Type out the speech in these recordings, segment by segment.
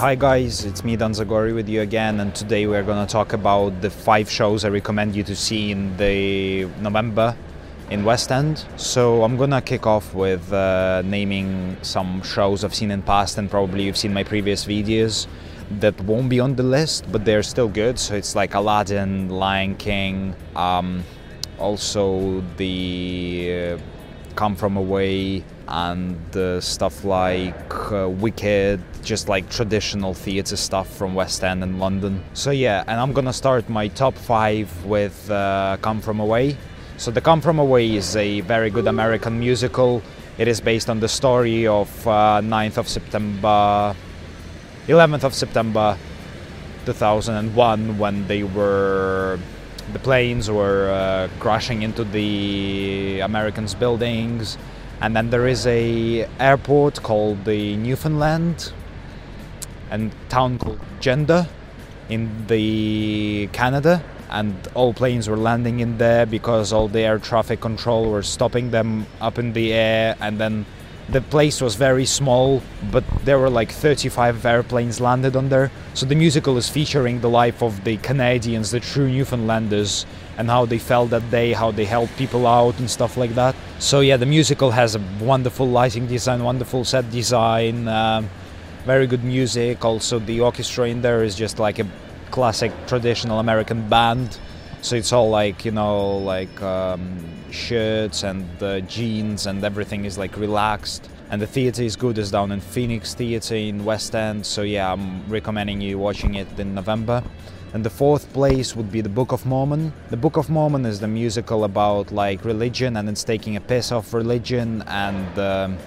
hi guys, it's me Dan Zagorii with you again, and today we're gonna talk about the five shows I recommend you to see in the November in West End. So I'm gonna kick off with uh, naming some shows I've seen in past, and probably you've seen my previous videos that won't be on the list, but they're still good. So it's like Aladdin, Lion King, um, also the uh, Come From Away, and uh, stuff like uh, Wicked, just like traditional theatre stuff from West End and London. So yeah, and I'm gonna start my top five with uh, Come From Away. So The Come From Away is a very good American musical. It is based on the story of 9th uh, of September, 11th of September 2001 when they were the planes were uh, crashing into the Americans' buildings. And then there is a airport called the Newfoundland and town called Gander in the Canada. And all planes were landing in there because all the air traffic control were stopping them up in the air. And then the place was very small but there were like 35 airplanes landed on there. So the musical is featuring the life of the canadians the true newfoundlanders and how they felt that day how they helped people out and stuff like that. So yeah the musical has a wonderful lighting design wonderful set design um, very good music. Also the orchestra in there is just like a classic traditional american band so it's all like you know like um, shirts and uh, jeans and everything is like relaxed. And the theater is good it's down in phoenix theater in west end. So yeah i'm recommending you watching it in november. And the fourth place would be the book of mormon. The book of mormon is the musical about like religion and it's taking a piss of religion and um,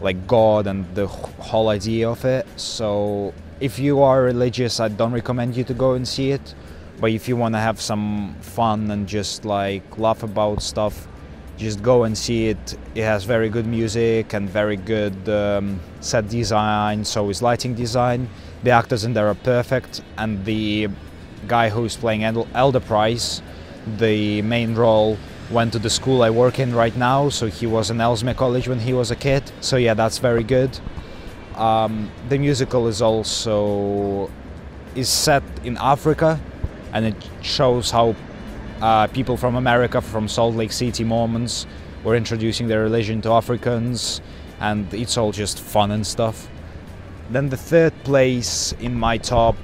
like god and the whole idea of it. So if you are religious i don't recommend you to go and see it but if you want to have some fun and just like laugh about stuff just go and see it. It has very good music and very good um, set design. So is lighting design. The actors in there are perfect. And the guy who's playing elder price the main role went to the school i work in right now. So he was in ellesmere college when he was a kid. So yeah that's very good. Um, the musical is also is set in africa and it shows how uh, people from America, from Salt Lake City, Mormons, were introducing their religion to Africans, and it's all just fun and stuff. Then the third place in my top,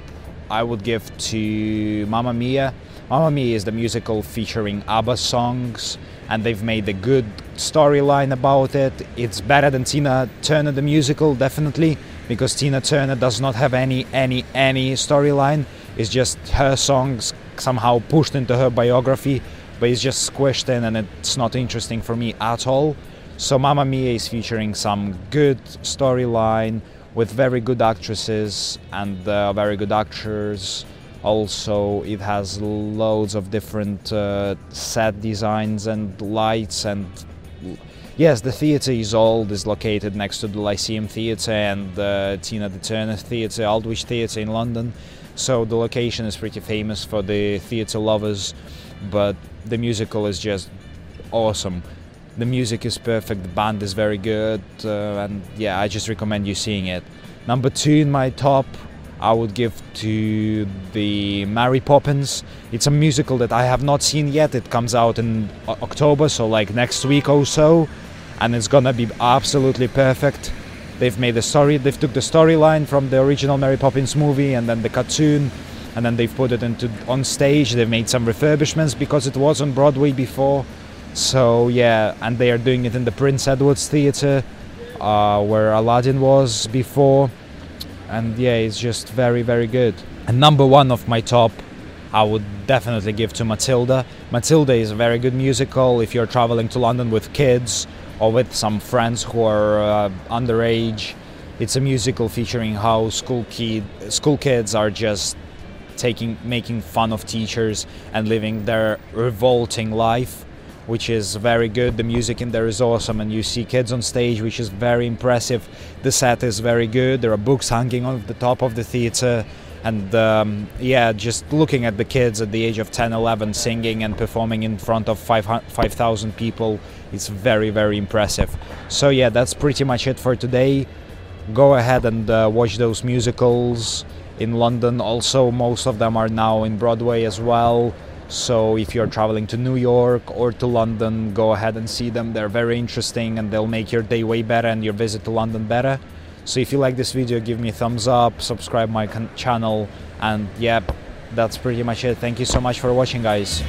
I would give to Mamma Mia. Mamma Mia is the musical featuring ABBA songs, and they've made a good storyline about it. It's better than Tina Turner the musical, definitely, because Tina Turner does not have any any any storyline it's just her songs somehow pushed into her biography, but it's just squished in and it's not interesting for me at all. So Mamma Mia is featuring some good storyline with very good actresses and uh, very good actors. Also, it has loads of different uh, set designs and lights and yes, the theatre is old, is located next to the Lyceum Theatre and the Tina Turner Theatre, Aldwych Theatre in London. So the location is pretty famous for the theater lovers, but the musical is just awesome. The music is perfect, the band is very good, uh, and yeah, I just recommend you seeing it. Number two in my top, I would give to the Mary Poppins. It's a musical that I have not seen yet. It comes out in October, so like next week or so, and it's gonna be absolutely perfect. They've made the story. They've took the storyline from the original Mary Poppins movie and then the cartoon, and then they've put it into on stage. They've made some refurbishments because it was on Broadway before. So yeah, and they are doing it in the Prince Edward's Theatre, uh, where Aladdin was before, and yeah, it's just very very good. And number one of my top I would definitely give to Matilda. Matilda is a very good musical if you're traveling to London with kids or with some friends who are uh, underage. It's a musical featuring how school kid school kids are just taking making fun of teachers and living their revolting life, which is very good. The music in there is awesome, and you see kids on stage, which is very impressive. The set is very good. There are books hanging on the top of the theater and um, yeah just looking at the kids at the age of 10 11 singing and performing in front of 5000 people it's very very impressive so yeah that's pretty much it for today go ahead and uh, watch those musicals in London. Also, most of them are now in Broadway as well. So if you're traveling to New York or to London, go ahead and see them. They're very interesting and they'll make your day way better and your visit to London better. So if you like this video, give me a thumbs up, subscribe my channel, and yeah, that's pretty much it. Thank you so much for watching, guys.